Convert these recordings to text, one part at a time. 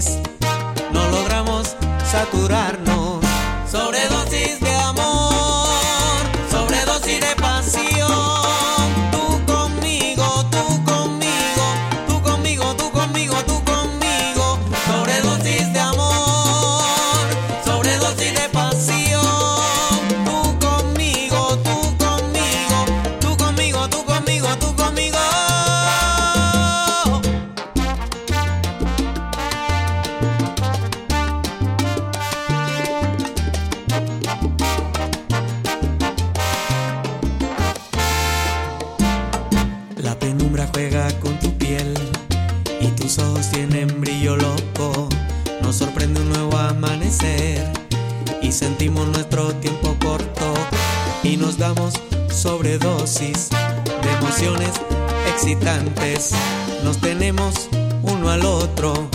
practice nos tenemos uno al otro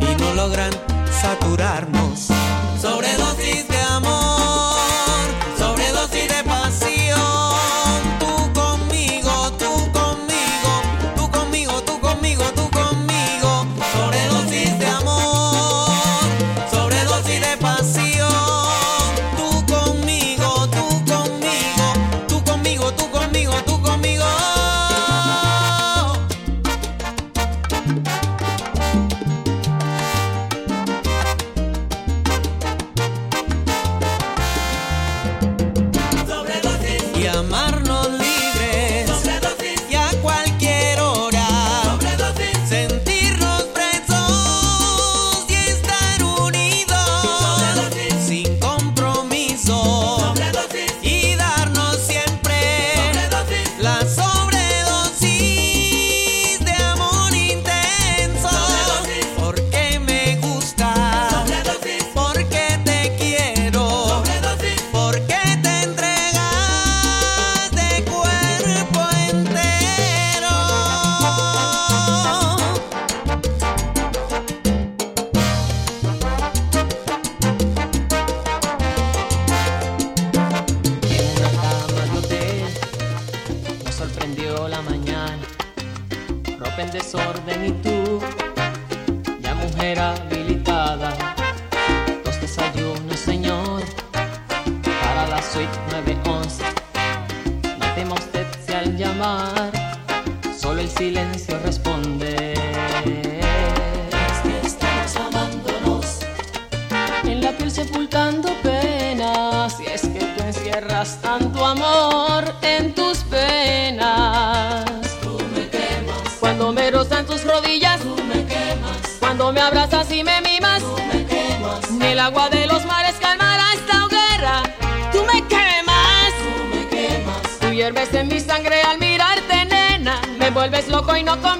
y no logran saturarnos. Sobredosis de amor. silencio responde. Es que estamos amándonos. En la piel sepultando penas, si es que tú encierras tanto. Welcome. con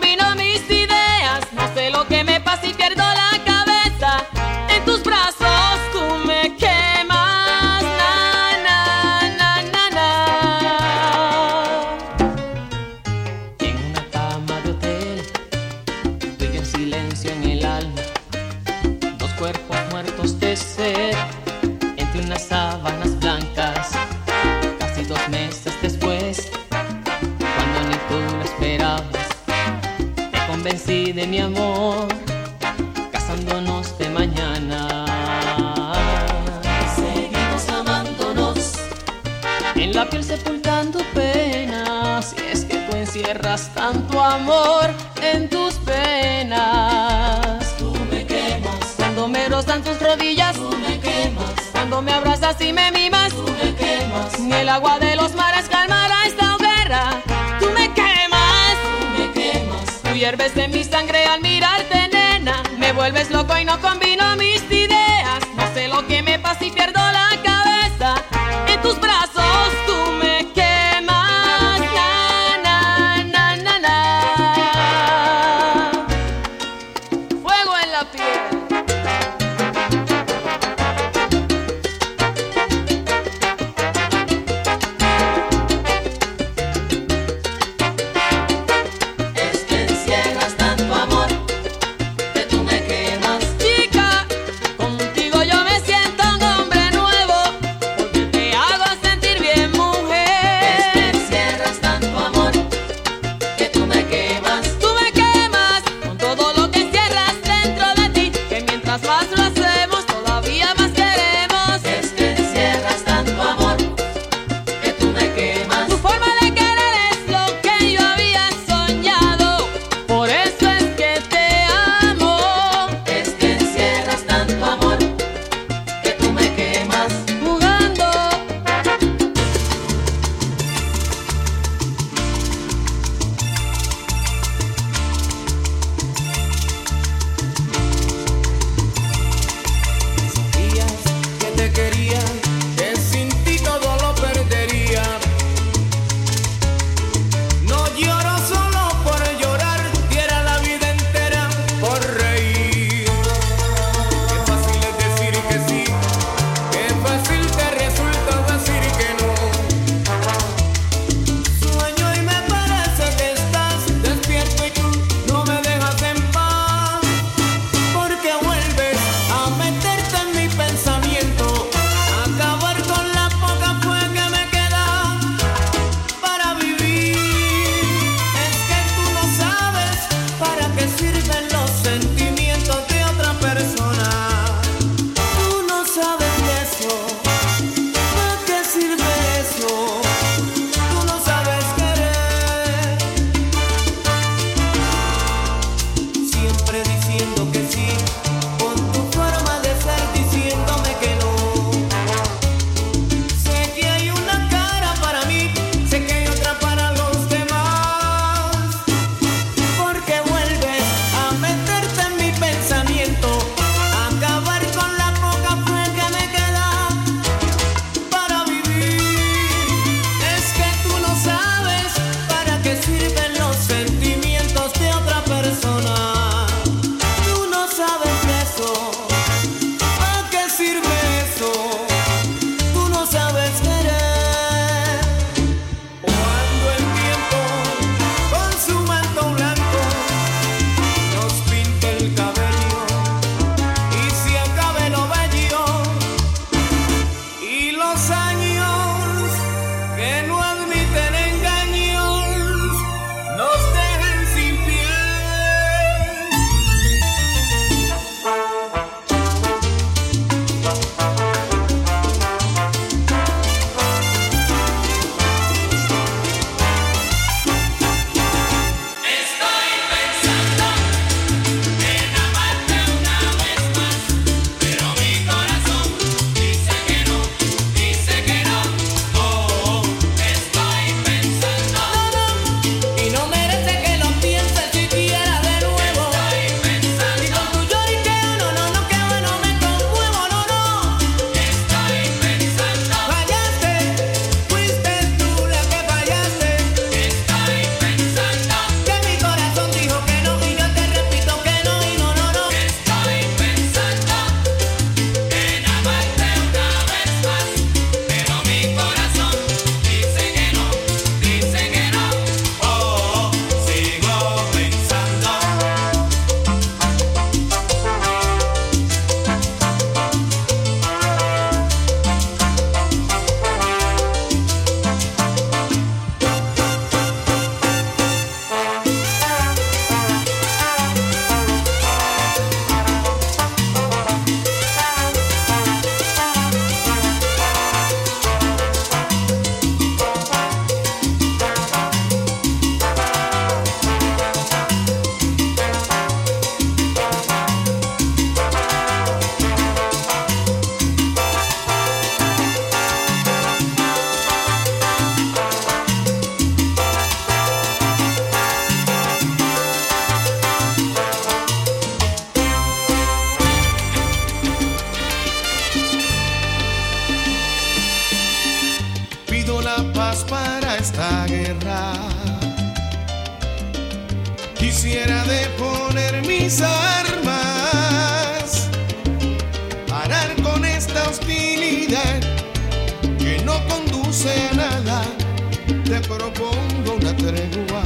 te propongo una tregua.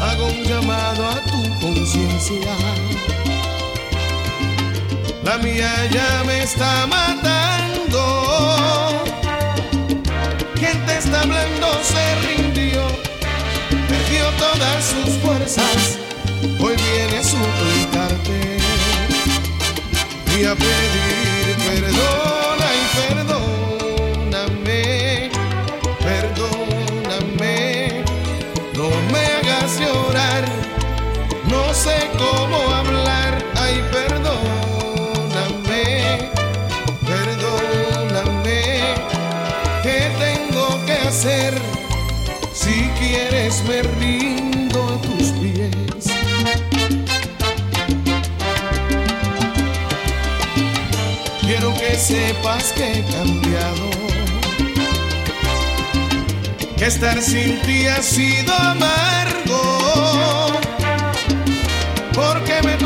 Hago un llamado a tu conciencia. La mía ya me está matando. Quien te está hablando se rindió, perdió todas sus fuerzas. Hoy viene a suplicarte y a pedir perdón. sepas que he cambiado. Que estar sin ti ha sido amargo. Porque me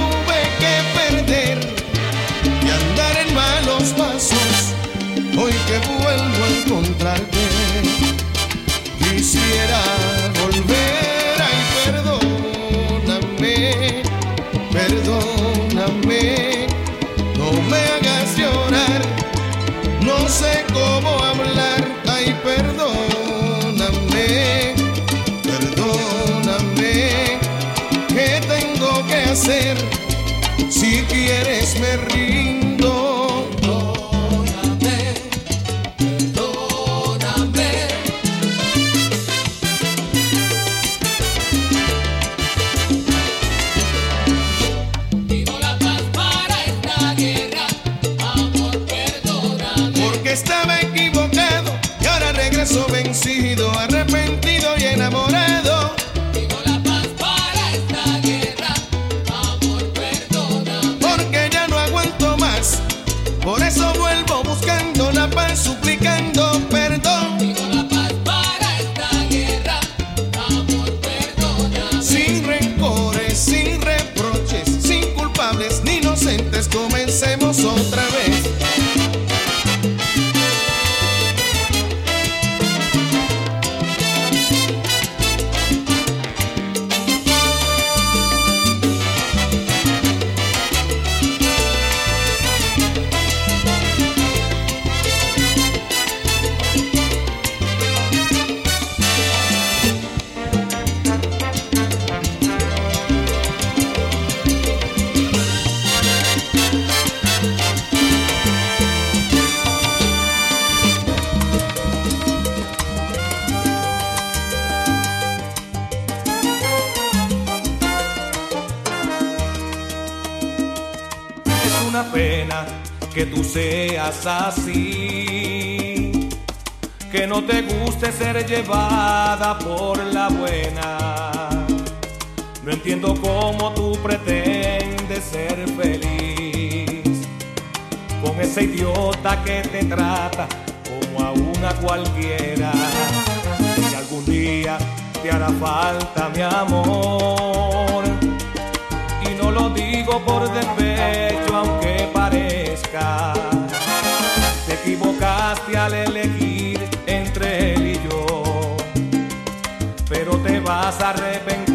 Si quieres me río. feliz con ese idiota que te trata como a una cualquiera. Y algún día te hará falta mi amor. Y no lo digo por despecho, aunque parezca. Te equivocaste al elegir entre él y yo, pero te vas a arrepentir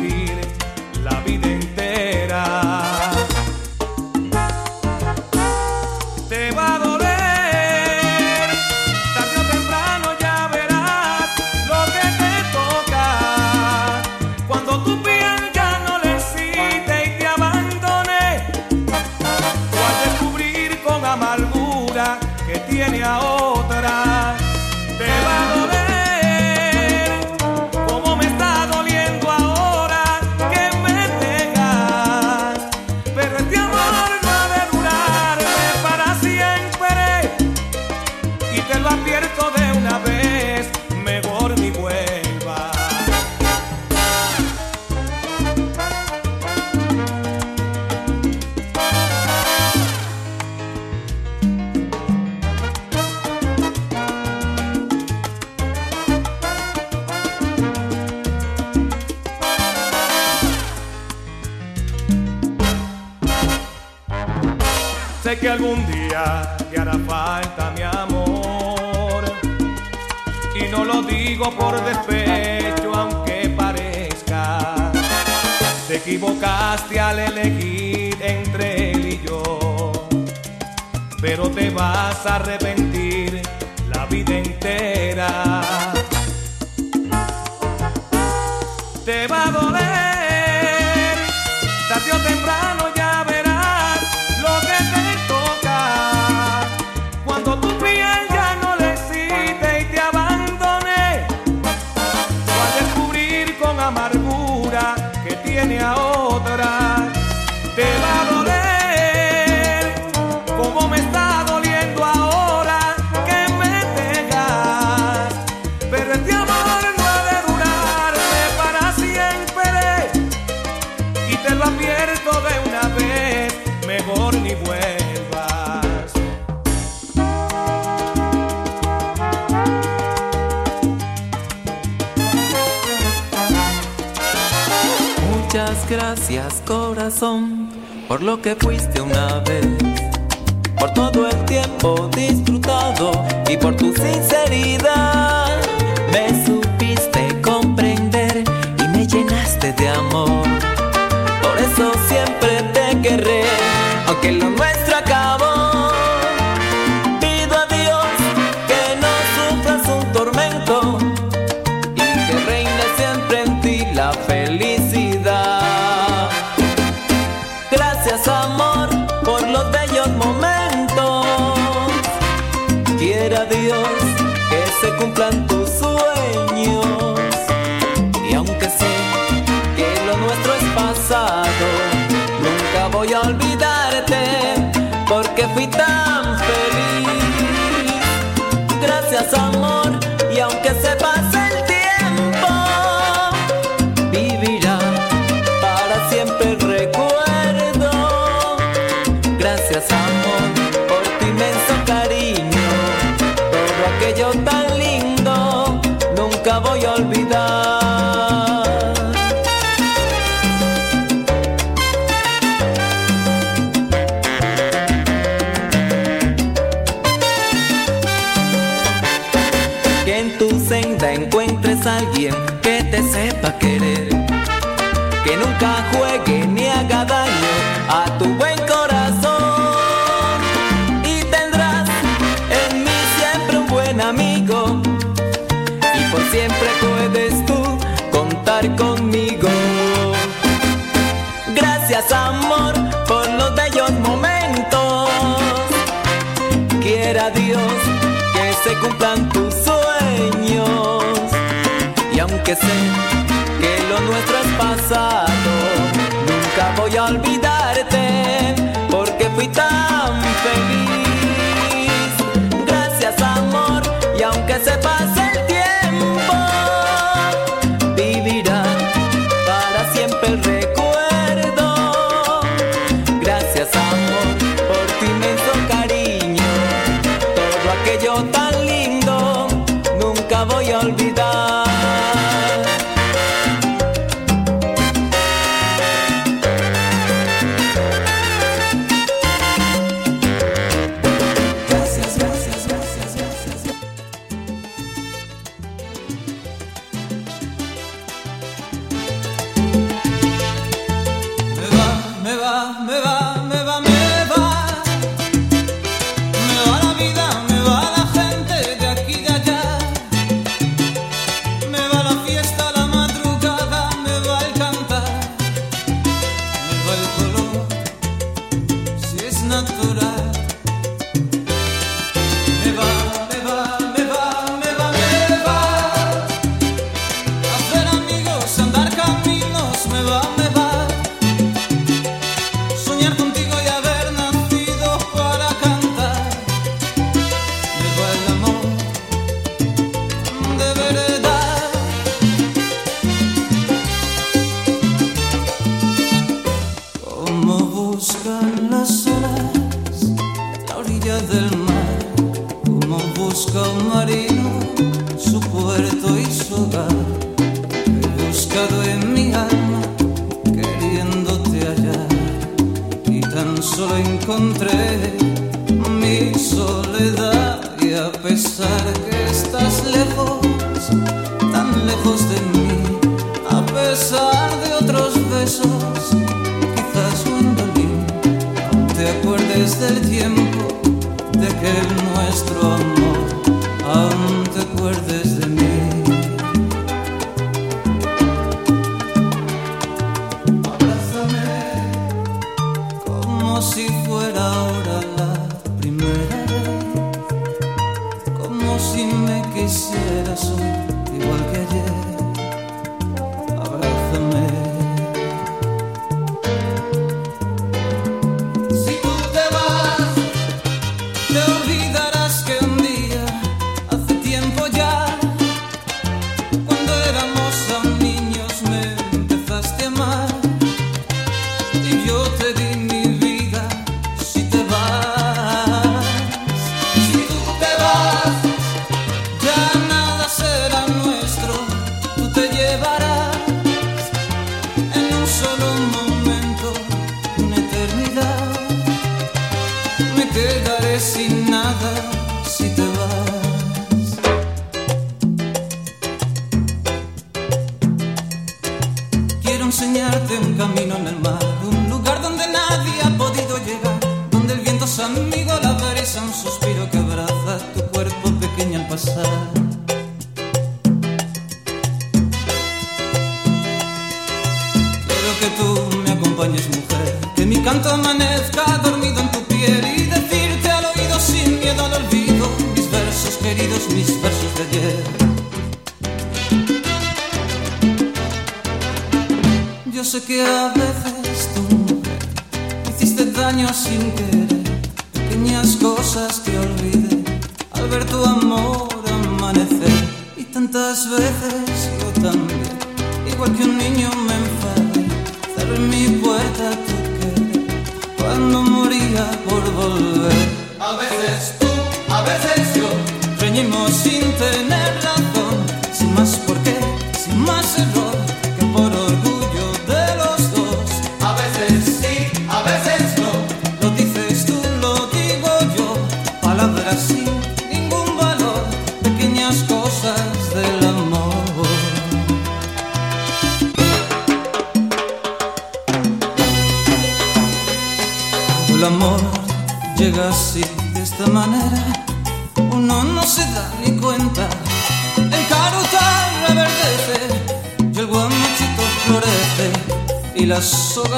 entre él y yo, pero te vas a arrepentir. gracias corazón por lo que fuiste una vez, por todo el tiempo disfrutado y por tu sinceridad. Me supiste comprender y me llenaste de amor, por eso siempre te querré, aunque lo nuestro cumplan tus sueños. Y aunque sé que lo nuestro es pasado, nunca voy a olvidarte porque fui tan feliz. Gracias amor, y aunque se pase el tiempo, vivirá para siempre el recuerdo. Gracias amor. sepa querer, que nunca juegue. que sé que lo nuestro es pasado, nunca voy a olvidar. veces yo también, igual que un niño me enfadé, cerré mi puerta tú cuando moría por volver. A veces tú, a veces yo, reñimos sin tenerla.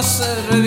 serve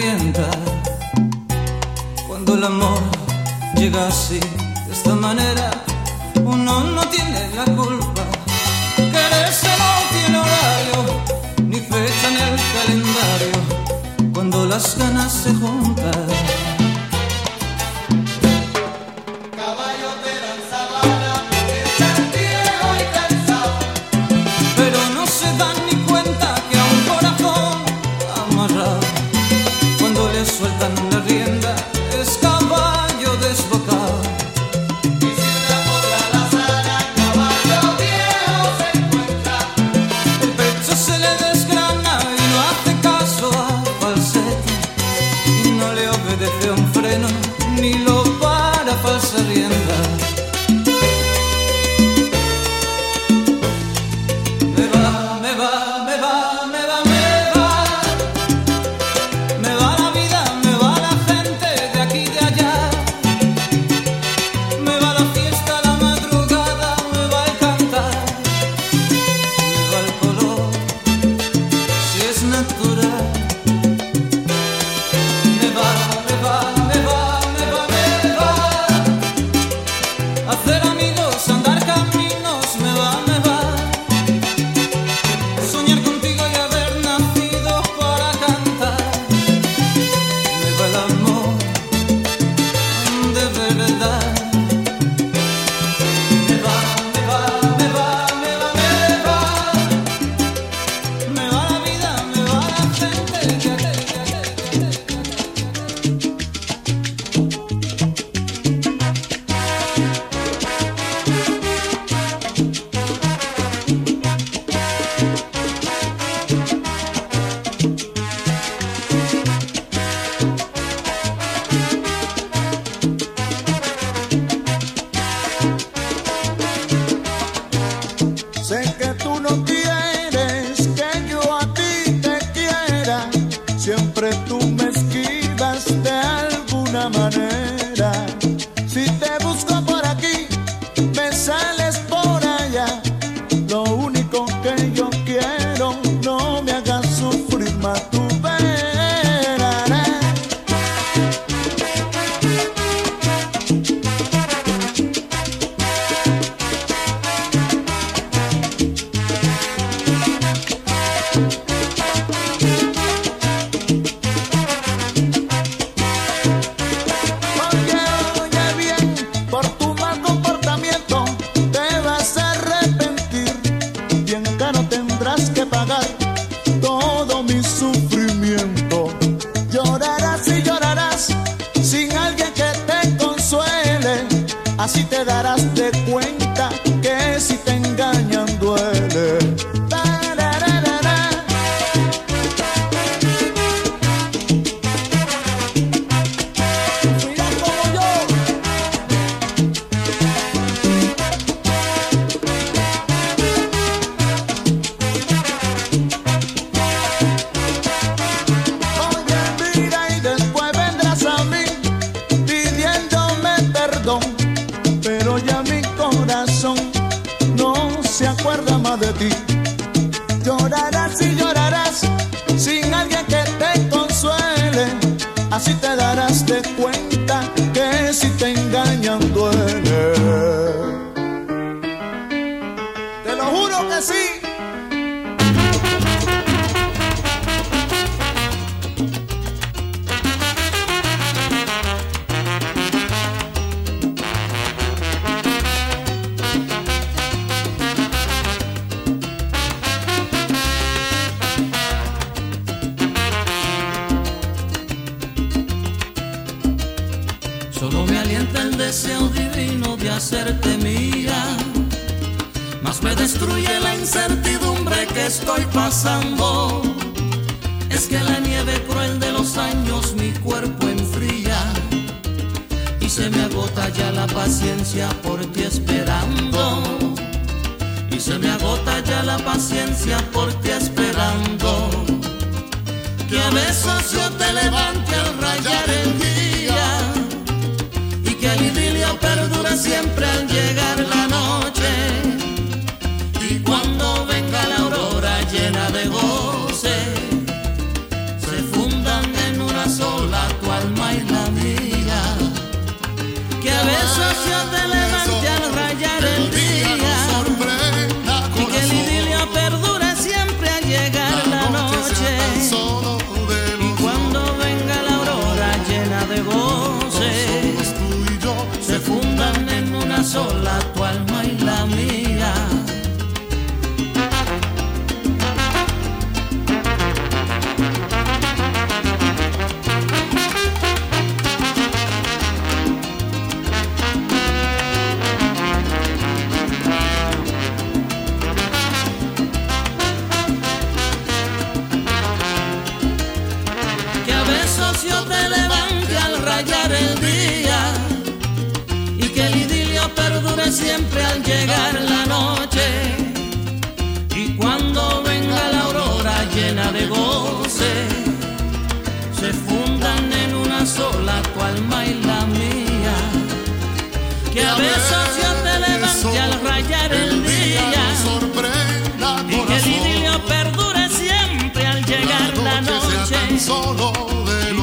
divino de hacerte mía, más me destruye la incertidumbre que estoy pasando. Es que la nieve cruel de los años mi cuerpo enfría y se me agota ya la paciencia por ti esperando. Y se me agota ya la paciencia por ti esperando. Que a veces yo te levante al rayar el día. siempre al llegar la noche.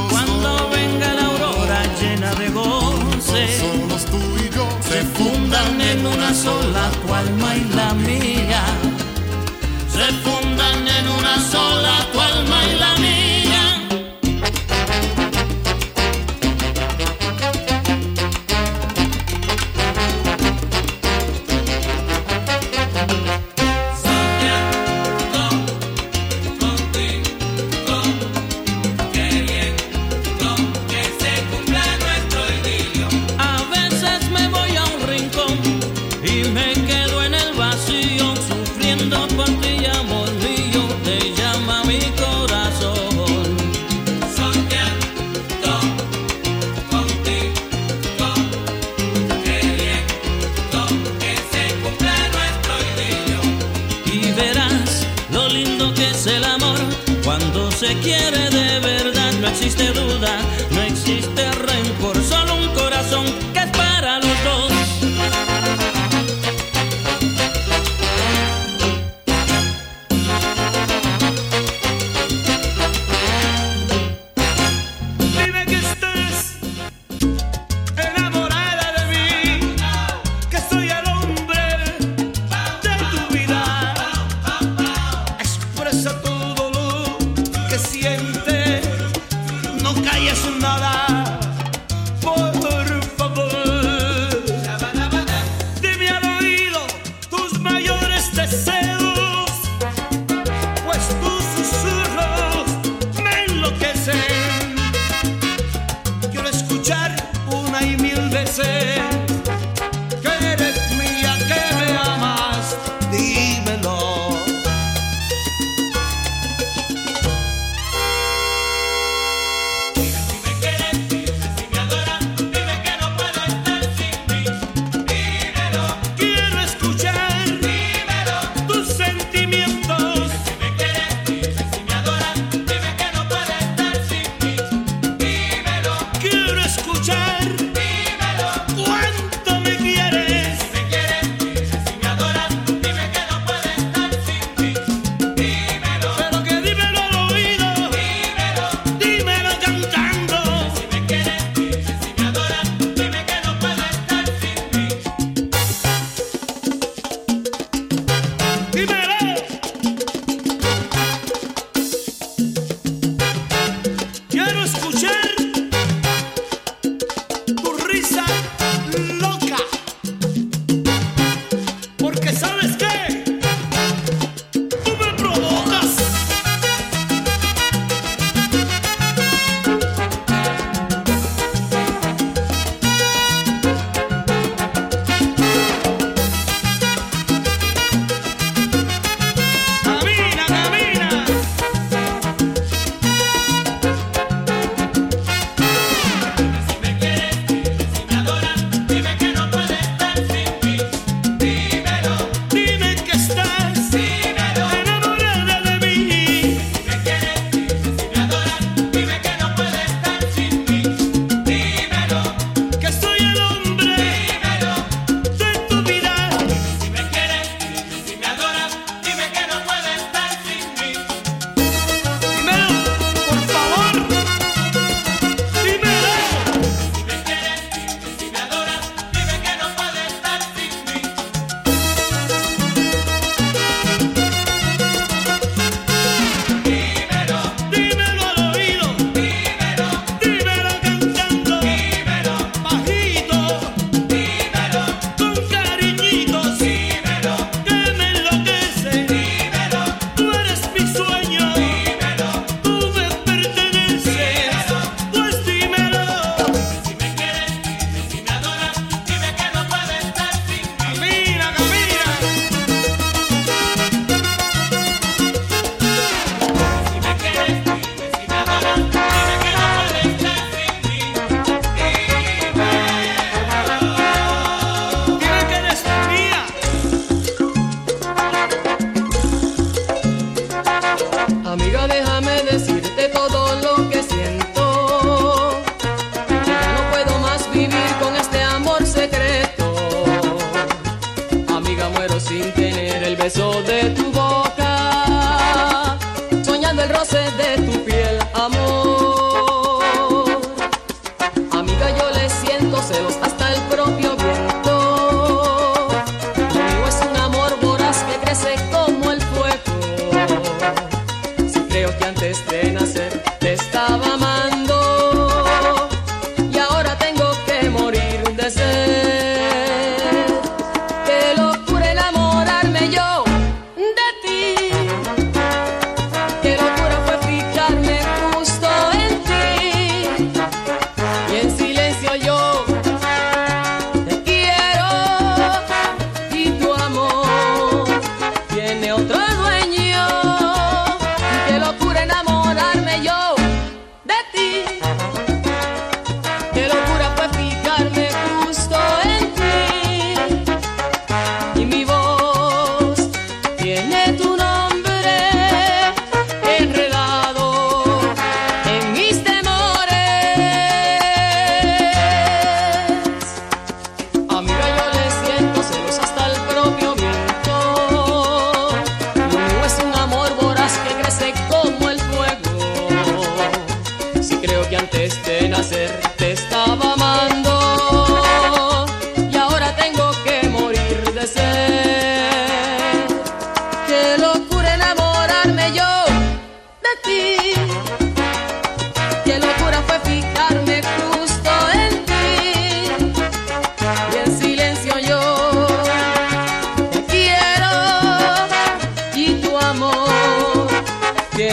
cuando venga la aurora llena de goce, solos tú y yo se fundan en una sola tu alma y la mía.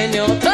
Señor.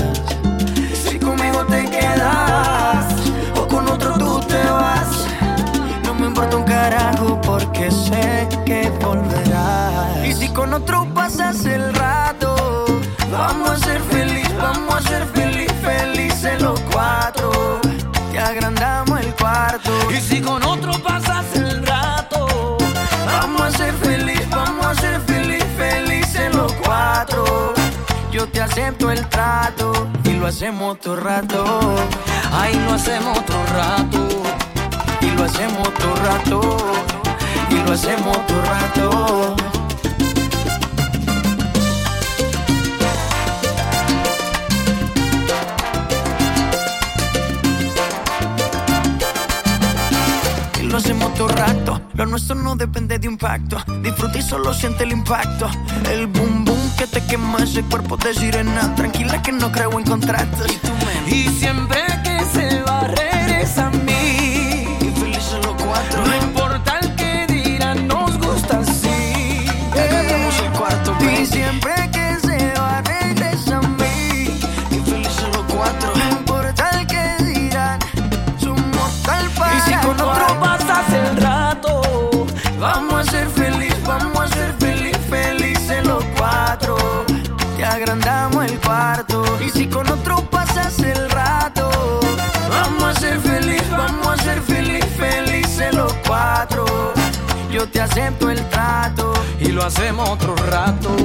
Quedas o con otro tú te vas, no me importa un carajo porque sé que volverás. Y si con otro pasas el rato, vamos a ser feliz, vamos a ser feliz, felices los cuatro. Te agrandamos el cuarto. Y si con otro pasas acepto el trato y lo hacemos todo rato. ahí lo hacemos otro rato. Y lo hacemos todo rato. Y lo hacemos todo rato. Lo hacemos todo rato. Lo nuestro no depende de un pacto. Disfruta solo siente el impacto. El boom que te quema ese cuerpo de sirena. Tranquila que no creo en contratos. Y siempre que se va, regresa Yo te acepto el trato y lo hacemos otro rato.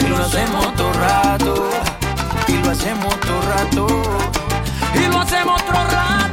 y lo hacemos todo rato. Y lo hacemos todo rato. y lo hacemos otro rato.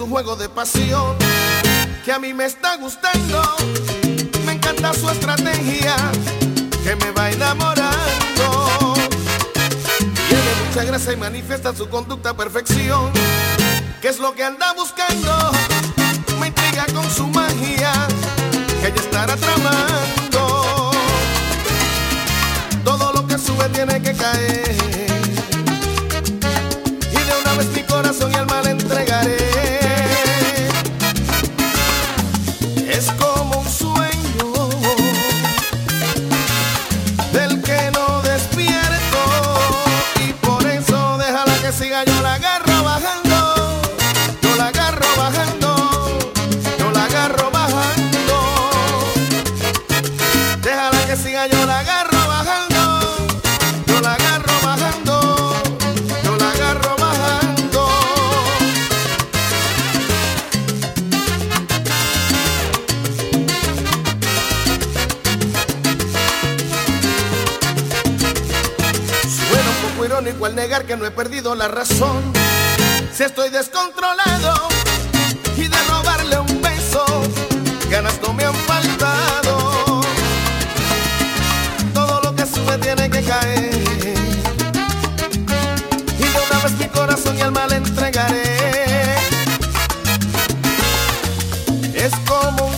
es un juego de pasión que a mí me está gustando. Me encanta su estrategia que me va enamorando. Tiene mucha gracia y manifiesta su conducta a perfección. ¿Qué es lo que anda buscando? Me intriga con su magia que ella estará tramando. Todo lo que sube tiene que caer. Y de una vez mi corazón y alma le he perdido la razón. Si estoy descontrolado y de robarle un beso, ganas no me han faltado. Todo lo que sube tiene que caer. Y de una vez mi corazón y alma le entregaré. Es como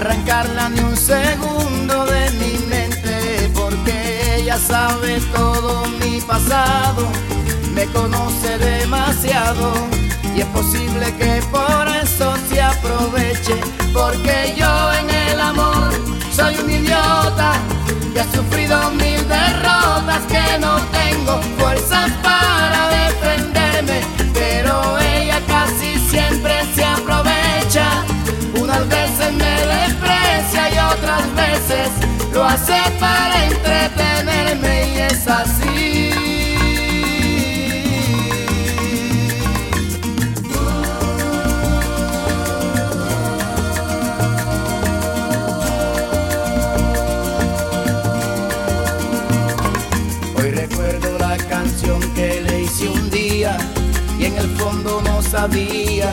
arrancarla ni un segundo de mi mente porque ella sabe todo mi pasado, me conoce demasiado y es posible que por eso se aproveche porque yo en el amor soy un idiota que ha sufrido mil derrotas que no tengo fuerzas para otras veces lo hace para entretenerme y es así. Hoy recuerdo la canción que le hice un día y en el fondo no sabía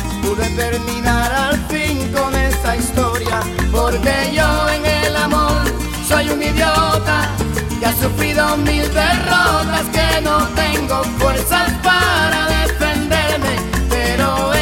pude terminar al fin con esta historia. Porque yo en el amor soy un idiota que ha sufrido mil derrotas, que no tengo fuerzas para defenderme. Pero